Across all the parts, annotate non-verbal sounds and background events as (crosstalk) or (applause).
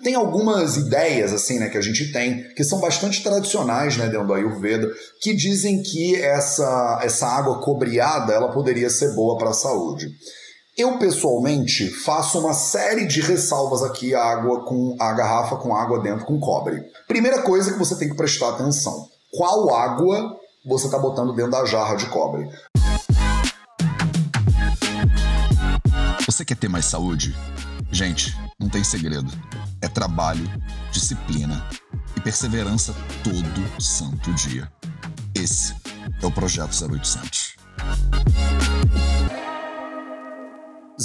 Tem algumas ideias assim, né, que a gente tem, que são bastante tradicionais, né, dentro do Ayurveda, que dizem que essa, essa água cobreada, ela poderia ser boa para a saúde. Eu pessoalmente faço uma série de ressalvas aqui à água com a garrafa com água dentro com cobre. Primeira coisa que você tem que prestar atenção: qual água você está botando dentro da jarra de cobre? Você quer ter mais saúde? Gente, não tem segredo. É trabalho, disciplina e perseverança todo santo dia. Esse é o Projeto 0800.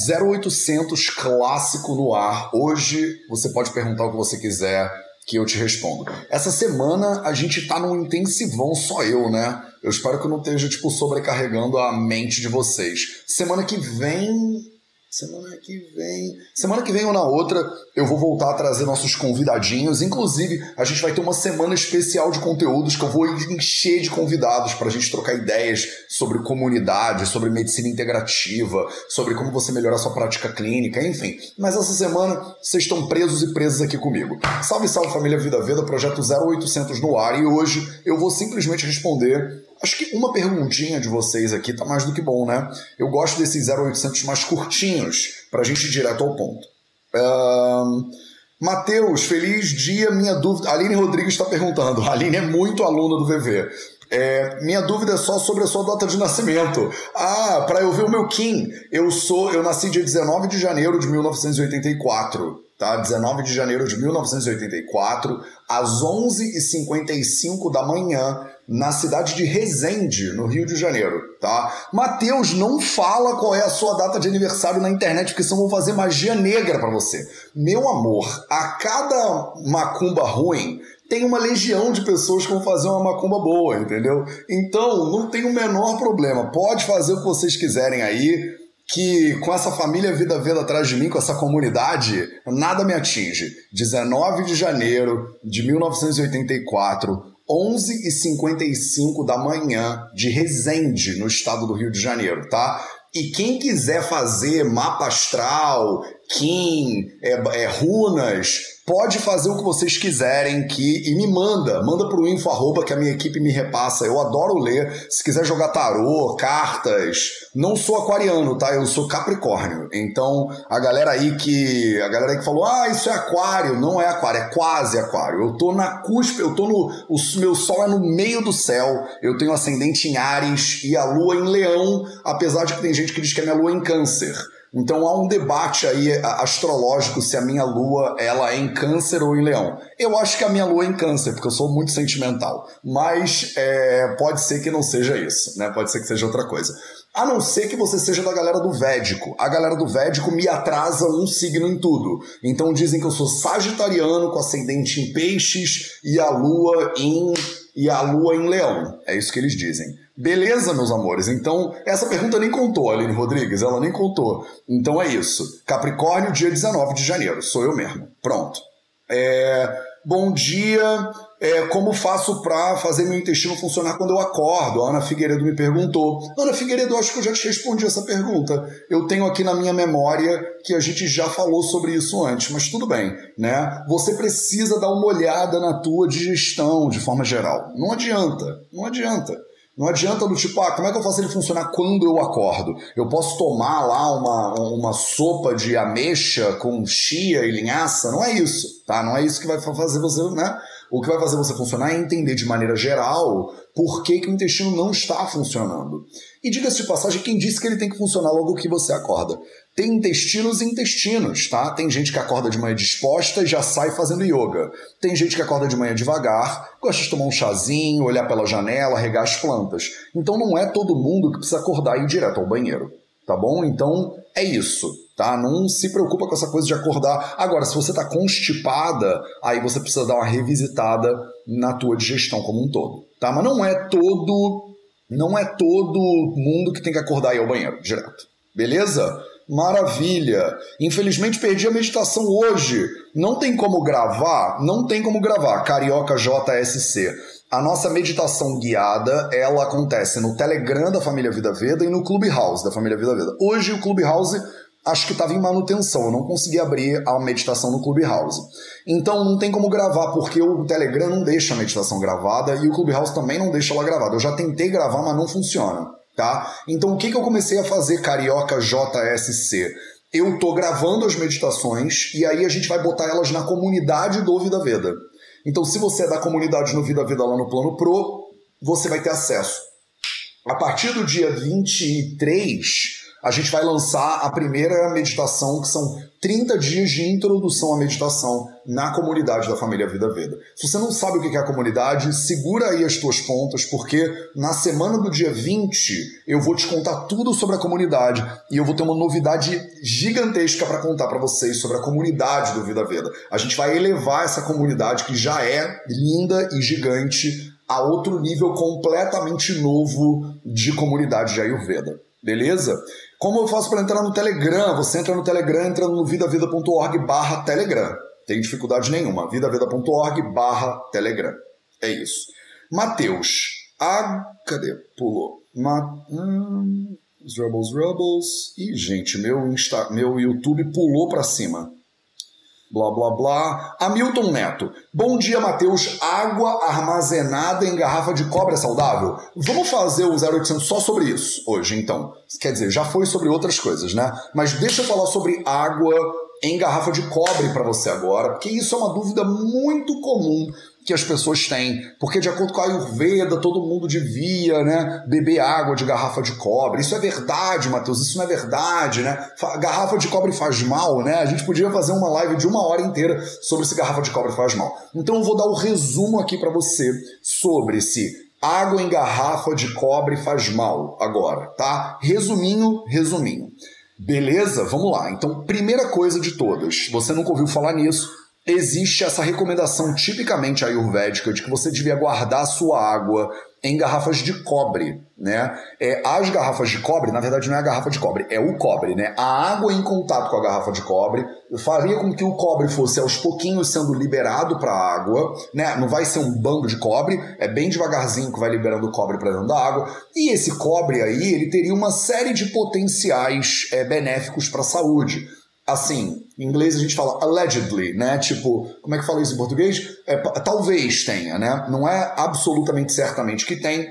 0800 clássico no ar. Hoje você pode perguntar o que você quiser que eu te respondo. Essa semana a gente tá num intensivão só eu, né? Eu espero que eu não esteja tipo sobrecarregando a mente de vocês. Semana que vem Semana que vem. Semana que vem ou na outra, eu vou voltar a trazer nossos convidadinhos. Inclusive, a gente vai ter uma semana especial de conteúdos que eu vou encher de convidados para a gente trocar ideias sobre comunidade, sobre medicina integrativa, sobre como você melhorar sua prática clínica, enfim. Mas essa semana, vocês estão presos e presas aqui comigo. Salve, salve família Vida Veda, projeto 0800 no ar. E hoje eu vou simplesmente responder Acho que uma perguntinha de vocês aqui tá mais do que bom, né? Eu gosto desses 0800 mais curtinhos, pra gente ir direto ao ponto. Um, Matheus, feliz dia. Minha dúvida. Aline Rodrigues está perguntando. A Aline é muito aluna do VV. É, minha dúvida é só sobre a sua data de nascimento. Ah, para eu ver o meu Kim. Eu sou, eu nasci dia 19 de janeiro de 1984 tá? 19 de janeiro de 1984, às 11h55 da manhã, na cidade de Resende, no Rio de Janeiro, tá? Mateus, não fala qual é a sua data de aniversário na internet, porque senão vou fazer magia negra para você. Meu amor, a cada macumba ruim, tem uma legião de pessoas que vão fazer uma macumba boa, entendeu? Então, não tem o menor problema. Pode fazer o que vocês quiserem aí que com essa família Vida Veda atrás de mim, com essa comunidade, nada me atinge. 19 de janeiro de 1984, 11h55 da manhã, de Resende, no estado do Rio de Janeiro, tá? E quem quiser fazer mapa astral, Kim, é, é, runas, pode fazer o que vocês quiserem que e me manda, manda pro info arroba que a minha equipe me repassa. Eu adoro ler. Se quiser jogar tarô, cartas, não sou aquariano, tá? Eu sou capricórnio. Então, a galera aí que a galera aí que falou: "Ah, isso é aquário", não é aquário, é quase aquário. Eu tô na cuspe, eu tô no o meu sol é no meio do céu. Eu tenho ascendente em Ares e a lua em Leão, apesar de que tem gente que diz que a minha lua é em Câncer. Então há um debate aí astrológico se a minha lua ela é em câncer ou em leão. Eu acho que a minha lua é em câncer, porque eu sou muito sentimental. Mas é, pode ser que não seja isso, né? Pode ser que seja outra coisa. A não ser que você seja da galera do Védico. A galera do Védico me atrasa um signo em tudo. Então dizem que eu sou sagitariano com ascendente em peixes e a lua em e a lua em leão. É isso que eles dizem. Beleza, meus amores? Então, essa pergunta nem contou, Aline Rodrigues, ela nem contou. Então é isso. Capricórnio, dia 19 de janeiro. Sou eu mesmo. Pronto. É... Bom dia. É, como faço para fazer meu intestino funcionar quando eu acordo? A Ana Figueiredo me perguntou. Ana Figueiredo, acho que eu já te respondi essa pergunta. Eu tenho aqui na minha memória que a gente já falou sobre isso antes, mas tudo bem, né? Você precisa dar uma olhada na tua digestão de forma geral. Não adianta, não adianta. Não adianta do tipo, ah, como é que eu faço ele funcionar quando eu acordo? Eu posso tomar lá uma, uma sopa de ameixa com chia e linhaça? Não é isso, tá? Não é isso que vai fazer você, né? O que vai fazer você funcionar é entender de maneira geral por que, que o intestino não está funcionando. E diga-se de passagem, quem disse que ele tem que funcionar logo que você acorda? Tem intestinos e intestinos, tá? Tem gente que acorda de manhã disposta e já sai fazendo yoga. Tem gente que acorda de manhã devagar, gosta de tomar um chazinho, olhar pela janela, regar as plantas. Então não é todo mundo que precisa acordar e ir direto ao banheiro, tá bom? Então é isso tá? Não se preocupa com essa coisa de acordar. Agora, se você está constipada, aí você precisa dar uma revisitada na tua digestão como um todo, tá? Mas não é todo, não é todo mundo que tem que acordar e ir ao banheiro direto. Beleza? Maravilha! Infelizmente perdi a meditação hoje. Não tem como gravar? Não tem como gravar. Carioca JSC. A nossa meditação guiada, ela acontece no Telegram da Família Vida Veda e no Clubhouse da Família Vida Veda. Hoje o Clubhouse acho que estava em manutenção, eu não consegui abrir a meditação no Clubhouse. Então não tem como gravar, porque o Telegram não deixa a meditação gravada e o Clubhouse também não deixa ela gravada. Eu já tentei gravar, mas não funciona, tá? Então o que, que eu comecei a fazer, Carioca JSC? Eu tô gravando as meditações e aí a gente vai botar elas na comunidade do Vida Veda. Então se você é da comunidade no Vida Veda lá no Plano Pro, você vai ter acesso. A partir do dia 23, a gente vai lançar a primeira meditação, que são 30 dias de introdução à meditação na comunidade da família Vida Veda. Se você não sabe o que é a comunidade, segura aí as tuas pontas, porque na semana do dia 20 eu vou te contar tudo sobre a comunidade e eu vou ter uma novidade gigantesca para contar para vocês sobre a comunidade do Vida Veda. A gente vai elevar essa comunidade que já é linda e gigante a outro nível completamente novo de comunidade de Ayurveda. Beleza? Como eu faço para entrar no Telegram? Você entra no Telegram, entra no vidavida.org barra Telegram. Tem dificuldade nenhuma. vidavida.org barra Telegram. É isso. Mateus. Ah, cadê? Pulou. Ma... Hum, os Rebels Rebels. Ih, gente, meu, Insta... meu YouTube pulou para cima blá blá blá. Hamilton Neto. Bom dia, Matheus. Água armazenada em garrafa de cobre é saudável? Vamos fazer o 0800 só sobre isso hoje, então. Quer dizer, já foi sobre outras coisas, né? Mas deixa eu falar sobre água em garrafa de cobre para você agora, porque isso é uma dúvida muito comum que as pessoas têm, porque de acordo com a Ayurveda, todo mundo devia, né, beber água de garrafa de cobre. Isso é verdade, Matheus, isso não é verdade, né? Garrafa de cobre faz mal, né? A gente podia fazer uma live de uma hora inteira sobre se garrafa de cobre faz mal. Então eu vou dar o um resumo aqui para você sobre se água em garrafa de cobre faz mal agora, tá? Resuminho, resuminho. Beleza? Vamos lá. Então, primeira coisa de todas, você nunca ouviu falar nisso, existe essa recomendação tipicamente ayurvédica de que você devia guardar sua água em garrafas de cobre, né? É, as garrafas de cobre, na verdade, não é a garrafa de cobre, é o cobre, né? A água em contato com a garrafa de cobre faria com que o cobre fosse aos pouquinhos sendo liberado para a água, né? Não vai ser um bando de cobre, é bem devagarzinho que vai liberando o cobre para dentro da água. E esse cobre aí, ele teria uma série de potenciais é, benéficos para a saúde assim, em inglês a gente fala allegedly, né? Tipo, como é que fala isso em português? É, talvez tenha, né? Não é absolutamente certamente que tem,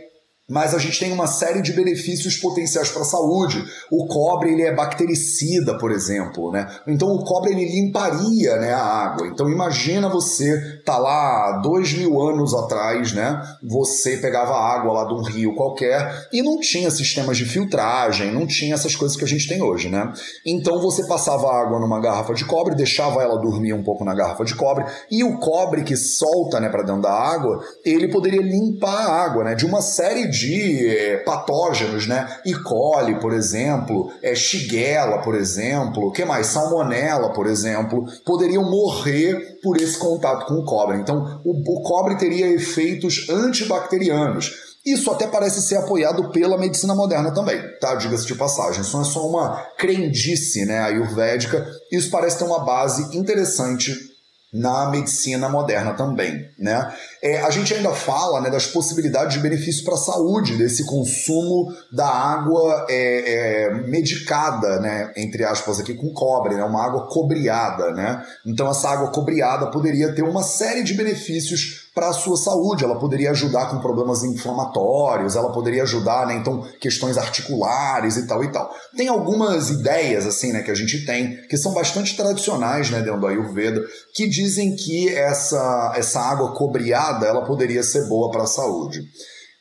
mas a gente tem uma série de benefícios potenciais para a saúde. O cobre ele é bactericida, por exemplo, né? Então o cobre ele limparia, né, a água. Então imagina você tá lá dois mil anos atrás, né? Você pegava água lá de um rio qualquer e não tinha sistemas de filtragem, não tinha essas coisas que a gente tem hoje, né? Então você passava água numa garrafa de cobre, deixava ela dormir um pouco na garrafa de cobre e o cobre que solta, né, para dentro da água, ele poderia limpar a água, né? De uma série de de é, patógenos, né? E. coli, por exemplo, é, Shigella, por exemplo, que mais? Salmonella, por exemplo, poderiam morrer por esse contato com o cobre. Então, o, o cobre teria efeitos antibacterianos. Isso até parece ser apoiado pela medicina moderna também, tá? Diga-se de passagem. Isso não é só uma crendice, né, ayurvédica. Isso parece ter uma base interessante na medicina moderna também, né? É, a gente ainda fala né, das possibilidades de benefício para a saúde desse consumo da água é, é, medicada, né, entre aspas aqui com cobre, né, uma água cobreada, né? Então essa água cobreada poderia ter uma série de benefícios para a sua saúde. Ela poderia ajudar com problemas inflamatórios, ela poderia ajudar, né, então, questões articulares e tal e tal. Tem algumas ideias, assim, né, que a gente tem, que são bastante tradicionais, né, dentro do Ayurveda, que dizem que essa, essa água cobreada, ela poderia ser boa para a saúde.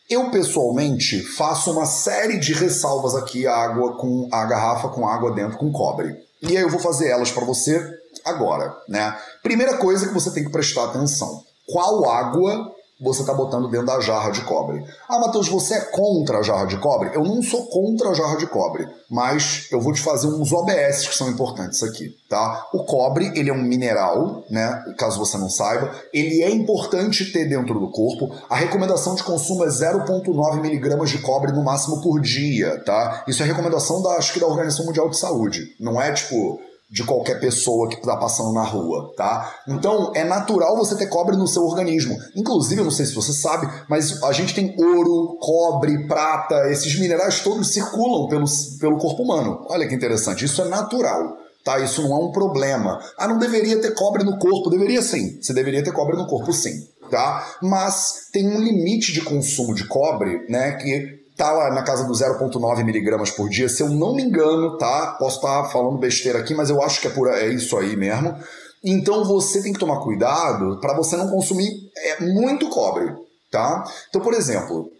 Eu pessoalmente faço uma série de ressalvas aqui à água com a garrafa com água dentro com cobre. E aí eu vou fazer elas para você agora, né? Primeira coisa que você tem que prestar atenção qual água você está botando dentro da jarra de cobre. Ah, Matheus, você é contra a jarra de cobre? Eu não sou contra a jarra de cobre, mas eu vou te fazer uns OBS que são importantes aqui, tá? O cobre, ele é um mineral, né? Caso você não saiba, ele é importante ter dentro do corpo. A recomendação de consumo é 0,9 miligramas de cobre no máximo por dia, tá? Isso é recomendação da, acho que da Organização Mundial de Saúde. Não é tipo de qualquer pessoa que está passando na rua, tá? Então é natural você ter cobre no seu organismo. Inclusive, eu não sei se você sabe, mas a gente tem ouro, cobre, prata, esses minerais todos circulam pelo, pelo corpo humano. Olha que interessante, isso é natural. Tá, isso não é um problema. Ah, não deveria ter cobre no corpo. Deveria sim. Você deveria ter cobre no corpo sim. Tá? Mas tem um limite de consumo de cobre, né? Que tá lá na casa do 0,9 miligramas por dia, se eu não me engano, tá? Posso estar tá falando besteira aqui, mas eu acho que é, por, é isso aí mesmo. Então você tem que tomar cuidado para você não consumir é, muito cobre, tá? Então, por exemplo,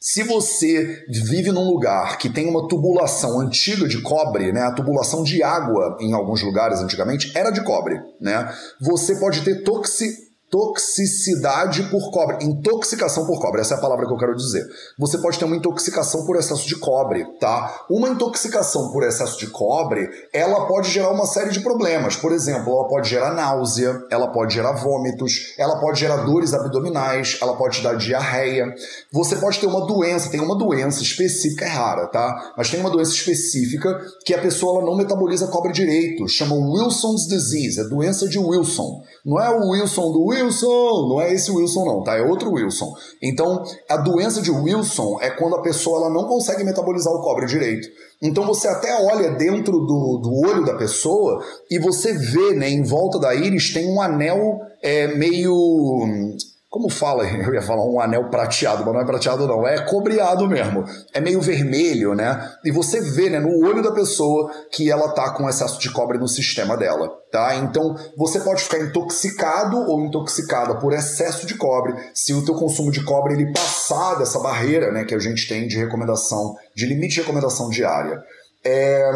se você vive num lugar que tem uma tubulação antiga de cobre, né, a tubulação de água em alguns lugares antigamente era de cobre, né? Você pode ter toxi toxicidade por cobre, intoxicação por cobre, essa é a palavra que eu quero dizer. Você pode ter uma intoxicação por excesso de cobre, tá? Uma intoxicação por excesso de cobre, ela pode gerar uma série de problemas. Por exemplo, ela pode gerar náusea, ela pode gerar vômitos, ela pode gerar dores abdominais, ela pode dar diarreia. Você pode ter uma doença, tem uma doença específica, é rara, tá? Mas tem uma doença específica que a pessoa não metaboliza cobre direito, chama Wilson's disease, é doença de Wilson. Não é o Wilson do Wilson, não é esse Wilson não, tá? É outro Wilson. Então, a doença de Wilson é quando a pessoa ela não consegue metabolizar o cobre direito. Então você até olha dentro do, do olho da pessoa e você vê, né, em volta da íris tem um anel é, meio como fala, (laughs) eu ia falar um anel prateado, mas não é prateado não, é cobreado mesmo. É meio vermelho, né? E você vê, né, no olho da pessoa que ela tá com excesso de cobre no sistema dela, tá? Então, você pode ficar intoxicado ou intoxicada por excesso de cobre se o teu consumo de cobre ele passar dessa barreira, né, que a gente tem de recomendação, de limite de recomendação diária. É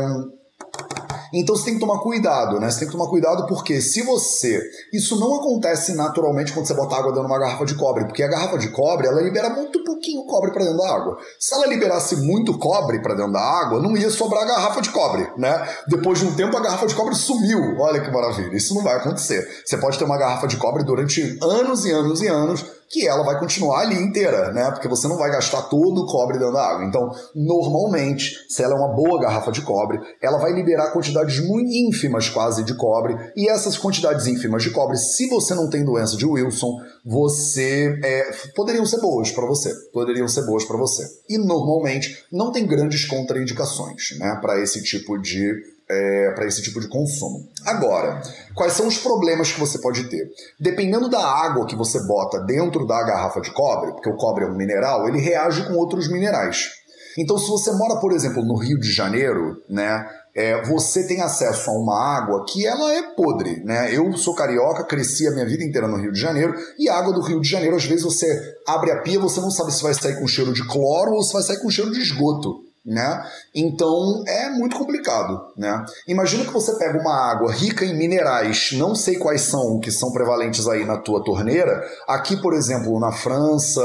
então você tem que tomar cuidado, né? Você tem que tomar cuidado porque se você. Isso não acontece naturalmente quando você bota água dentro de uma garrafa de cobre, porque a garrafa de cobre ela libera muito pouquinho cobre para dentro da água. Se ela liberasse muito cobre para dentro da água, não ia sobrar garrafa de cobre, né? Depois de um tempo a garrafa de cobre sumiu. Olha que maravilha. Isso não vai acontecer. Você pode ter uma garrafa de cobre durante anos e anos e anos que ela vai continuar ali inteira, né? Porque você não vai gastar todo o cobre dentro da água. Então, normalmente, se ela é uma boa garrafa de cobre, ela vai liberar quantidades muito ínfimas quase de cobre, e essas quantidades ínfimas de cobre, se você não tem doença de Wilson, você é, poderiam ser boas para você, poderiam ser boas para você. E normalmente não tem grandes contraindicações, né, para esse tipo de é, para esse tipo de consumo. Agora, quais são os problemas que você pode ter? Dependendo da água que você bota dentro da garrafa de cobre, porque o cobre é um mineral, ele reage com outros minerais. Então, se você mora, por exemplo, no Rio de Janeiro, né, é, você tem acesso a uma água que ela é podre, né? Eu sou carioca, cresci a minha vida inteira no Rio de Janeiro e a água do Rio de Janeiro, às vezes você abre a pia, você não sabe se vai sair com cheiro de cloro ou se vai sair com cheiro de esgoto né? Então é muito complicado, né? Imagina que você pega uma água rica em minerais, não sei quais são que são prevalentes aí na tua torneira. Aqui, por exemplo, na França,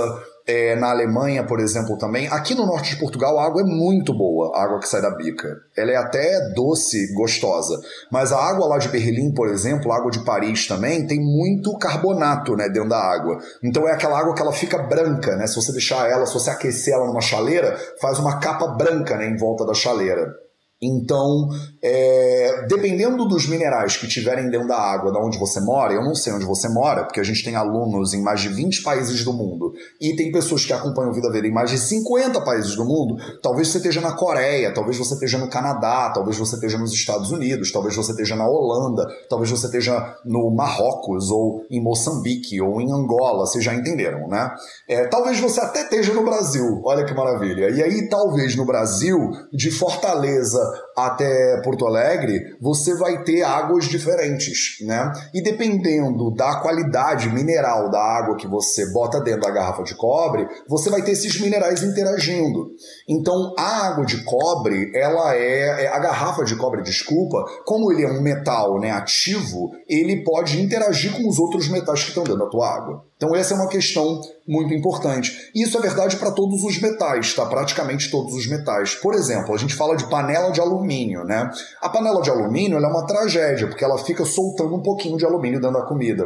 é, na Alemanha, por exemplo, também. Aqui no norte de Portugal, a água é muito boa, a água que sai da bica. Ela é até doce, gostosa. Mas a água lá de Berlim, por exemplo, a água de Paris também, tem muito carbonato né, dentro da água. Então é aquela água que ela fica branca, né? Se você deixar ela, se você aquecer ela numa chaleira, faz uma capa branca né, em volta da chaleira. Então, é, dependendo dos minerais que tiverem dentro da água da onde você mora, eu não sei onde você mora, porque a gente tem alunos em mais de 20 países do mundo e tem pessoas que acompanham Vida Verde em mais de 50 países do mundo, talvez você esteja na Coreia, talvez você esteja no Canadá, talvez você esteja nos Estados Unidos, talvez você esteja na Holanda, talvez você esteja no Marrocos, ou em Moçambique, ou em Angola, vocês já entenderam, né? É, talvez você até esteja no Brasil, olha que maravilha. E aí, talvez no Brasil, de Fortaleza até Porto Alegre, você vai ter águas diferentes, né? E dependendo da qualidade mineral da água que você bota dentro da garrafa de cobre, você vai ter esses minerais interagindo. Então, a água de cobre, ela é, é a garrafa de cobre, desculpa, como ele é um metal, né, ativo, ele pode interagir com os outros metais que estão dentro da tua água. Então essa é uma questão muito importante. Isso é verdade para todos os metais, tá? Praticamente todos os metais. Por exemplo, a gente fala de panela de alumínio, né? A panela de alumínio é uma tragédia, porque ela fica soltando um pouquinho de alumínio dentro da comida.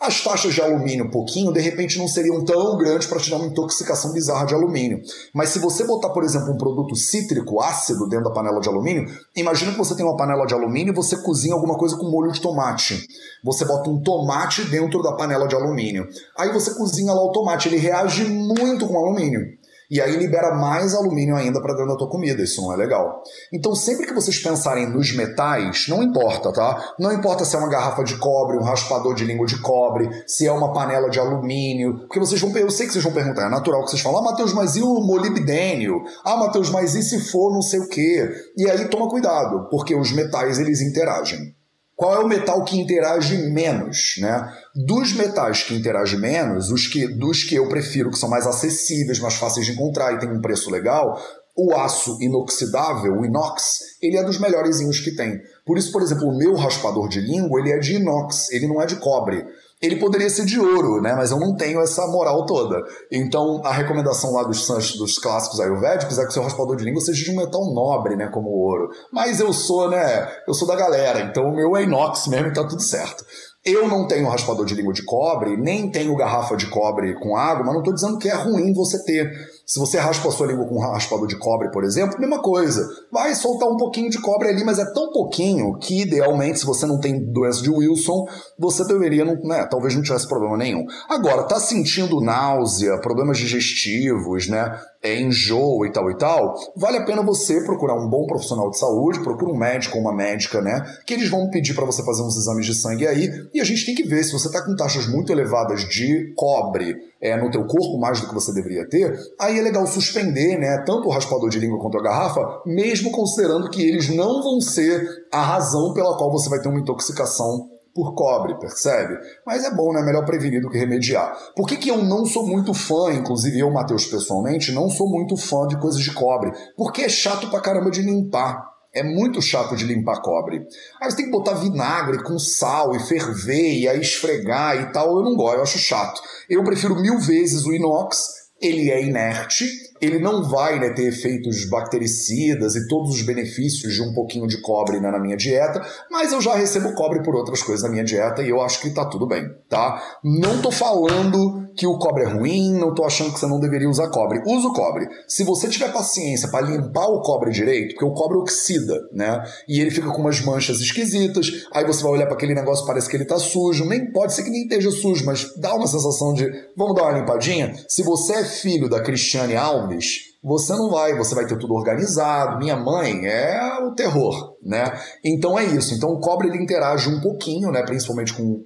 As taxas de alumínio, pouquinho, de repente não seriam tão grandes para te dar uma intoxicação bizarra de alumínio. Mas se você botar, por exemplo, um produto cítrico ácido dentro da panela de alumínio, imagina que você tem uma panela de alumínio e você cozinha alguma coisa com molho de tomate. Você bota um tomate dentro da panela de alumínio. Aí você cozinha lá o tomate, ele reage muito com alumínio. E aí libera mais alumínio ainda para dentro da tua comida. Isso não é legal. Então, sempre que vocês pensarem nos metais, não importa, tá? Não importa se é uma garrafa de cobre, um raspador de língua de cobre, se é uma panela de alumínio. Porque vocês vão. Eu sei que vocês vão perguntar, é natural que vocês falam, ah, Matheus, mas e o molibdênio? Ah, Matheus, mas e se for não sei o quê? E aí toma cuidado, porque os metais eles interagem. Qual é o metal que interage menos, né? Dos metais que interagem menos, os que, dos que eu prefiro, que são mais acessíveis, mais fáceis de encontrar e tem um preço legal, o aço inoxidável, o inox, ele é dos melhores que tem. Por isso, por exemplo, o meu raspador de língua, ele é de inox, ele não é de cobre. Ele poderia ser de ouro, né? Mas eu não tenho essa moral toda. Então, a recomendação lá dos, dos clássicos ayurvédicos é que o seu raspador de língua seja de um metal nobre, né? Como o ouro. Mas eu sou, né? Eu sou da galera, então o meu é inox mesmo e tá tudo certo. Eu não tenho raspador de língua de cobre, nem tenho garrafa de cobre com água, mas não estou dizendo que é ruim você ter. Se você raspa a sua língua com um raspador de cobre, por exemplo, mesma coisa. Vai soltar um pouquinho de cobre ali, mas é tão pouquinho que, idealmente, se você não tem doença de Wilson, você deveria, não, né, talvez não tivesse problema nenhum. Agora, tá sentindo náusea, problemas digestivos, né? É, enjoo e tal e tal, vale a pena você procurar um bom profissional de saúde, procura um médico ou uma médica, né? Que eles vão pedir para você fazer uns exames de sangue aí, e a gente tem que ver se você está com taxas muito elevadas de cobre é, no teu corpo, mais do que você deveria ter, aí é legal suspender, né? Tanto o raspador de língua quanto a garrafa, mesmo considerando que eles não vão ser a razão pela qual você vai ter uma intoxicação por cobre, percebe? Mas é bom, né? Melhor prevenir do que remediar. Por que, que eu não sou muito fã, inclusive eu, Matheus, pessoalmente, não sou muito fã de coisas de cobre? Porque é chato pra caramba de limpar. É muito chato de limpar cobre. Aí você tem que botar vinagre com sal e ferver e aí esfregar e tal. Eu não gosto, eu acho chato. Eu prefiro mil vezes o inox. Ele é inerte, ele não vai né, ter efeitos bactericidas e todos os benefícios de um pouquinho de cobre né, na minha dieta, mas eu já recebo cobre por outras coisas na minha dieta e eu acho que tá tudo bem, tá? Não tô falando que o cobre é ruim, não tô achando que você não deveria usar cobre. Usa o cobre. Se você tiver paciência para limpar o cobre direito, porque o cobre oxida, né? E ele fica com umas manchas esquisitas, aí você vai olhar para aquele negócio parece que ele tá sujo, nem pode ser que nem esteja sujo, mas dá uma sensação de vamos dar uma limpadinha. Se você é filho da Cristiane Alves, você não vai, você vai ter tudo organizado. Minha mãe é o terror, né? Então é isso. Então o cobre ele interage um pouquinho, né, principalmente com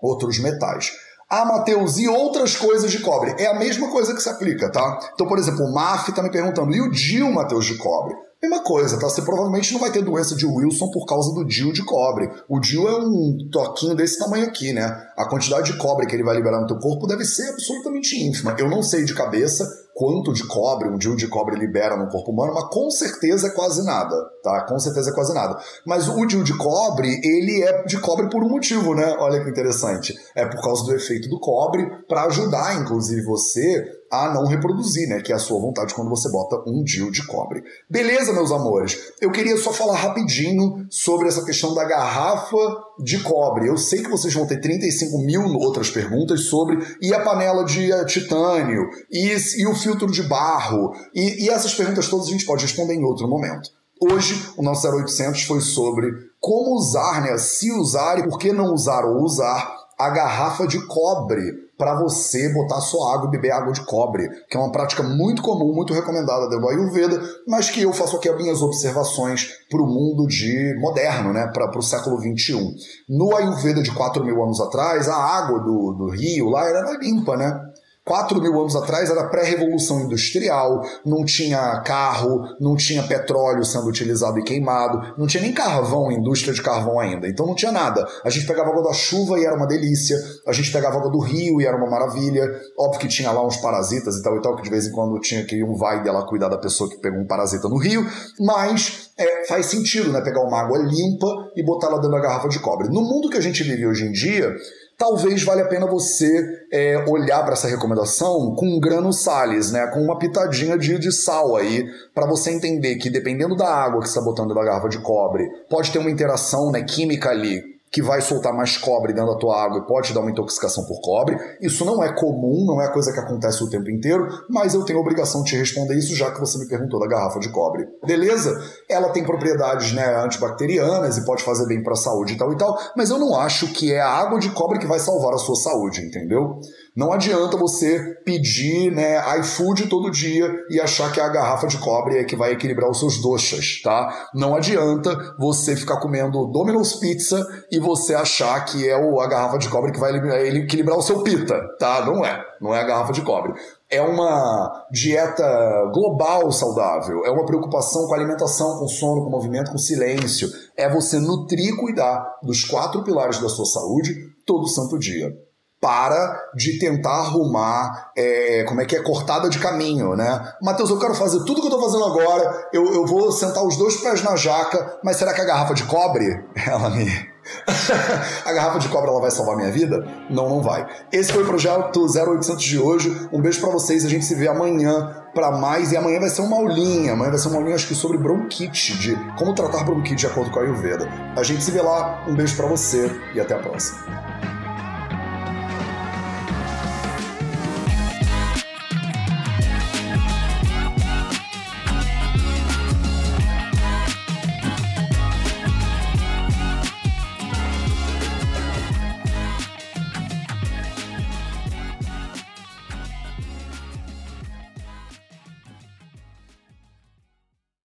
outros metais. Ah, Matheus, e outras coisas de cobre? É a mesma coisa que se aplica, tá? Então, por exemplo, o MAF está me perguntando, e o DIL, Matheus, de cobre? Mesma coisa, tá? Você provavelmente não vai ter doença de Wilson por causa do DIL de cobre. O DIL é um toquinho desse tamanho aqui, né? A quantidade de cobre que ele vai liberar no teu corpo deve ser absolutamente ínfima. Eu não sei de cabeça, quanto de cobre um DIU de cobre libera no corpo humano, mas com certeza é quase nada, tá? Com certeza é quase nada. Mas o DIU de cobre, ele é de cobre por um motivo, né? Olha que interessante. É por causa do efeito do cobre, para ajudar, inclusive, você a não reproduzir, né? Que é a sua vontade quando você bota um DIU de cobre. Beleza, meus amores? Eu queria só falar rapidinho sobre essa questão da garrafa de cobre. Eu sei que vocês vão ter 35 mil outras perguntas sobre e a panela de uh, titânio e, e o filtro de barro. E, e essas perguntas todas a gente pode responder em outro momento. Hoje, o nosso 0800 foi sobre como usar, né? Se usar e por que não usar ou usar a garrafa de cobre para você botar sua água e beber água de cobre, que é uma prática muito comum, muito recomendada do Ayurveda, mas que eu faço aqui as minhas observações para o mundo de moderno, né, para o século XXI. No Ayurveda de 4 mil anos atrás, a água do, do rio lá era limpa, né? 4 mil anos atrás era pré-revolução industrial, não tinha carro, não tinha petróleo sendo utilizado e queimado, não tinha nem carvão, indústria de carvão ainda, então não tinha nada. A gente pegava água da chuva e era uma delícia, a gente pegava água do rio e era uma maravilha. Óbvio que tinha lá uns parasitas e tal e tal, que de vez em quando tinha que ir um vai dela cuidar da pessoa que pegou um parasita no rio, mas é, faz sentido, né? Pegar uma água limpa e botar ela dentro da garrafa de cobre. No mundo que a gente vive hoje em dia, talvez valha a pena você é, olhar para essa recomendação com um grano sales, né? Com uma pitadinha de, de sal aí, para você entender que dependendo da água que você está botando da garrafa de cobre, pode ter uma interação né, química ali que vai soltar mais cobre dentro da tua água e pode dar uma intoxicação por cobre. Isso não é comum, não é coisa que acontece o tempo inteiro, mas eu tenho a obrigação de te responder isso já que você me perguntou da garrafa de cobre. Beleza? Ela tem propriedades né, antibacterianas e pode fazer bem para a saúde e tal e tal, mas eu não acho que é a água de cobre que vai salvar a sua saúde, entendeu? Não adianta você pedir né, iFood todo dia e achar que a garrafa de cobre é que vai equilibrar os seus doxas, tá? Não adianta você ficar comendo Domino's Pizza e você achar que é a garrafa de cobre que vai equilibrar o seu pita, tá? Não é. Não é a garrafa de cobre. É uma dieta global saudável, é uma preocupação com alimentação, com sono, com movimento, com silêncio. É você nutrir e cuidar dos quatro pilares da sua saúde todo santo dia para de tentar arrumar, é, como é que é, cortada de caminho, né? Matheus, eu quero fazer tudo que eu tô fazendo agora, eu, eu vou sentar os dois pés na jaca, mas será que a garrafa de cobre, (laughs) ela me... (laughs) a garrafa de cobre ela vai salvar minha vida? Não, não vai. Esse foi o projeto 0800 de hoje. Um beijo para vocês. A gente se vê amanhã para mais. E amanhã vai ser uma aulinha. Amanhã vai ser uma aulinha, acho que sobre bronquite, de como tratar bronquite de acordo com a Ayurveda. A gente se vê lá. Um beijo para você e até a próxima.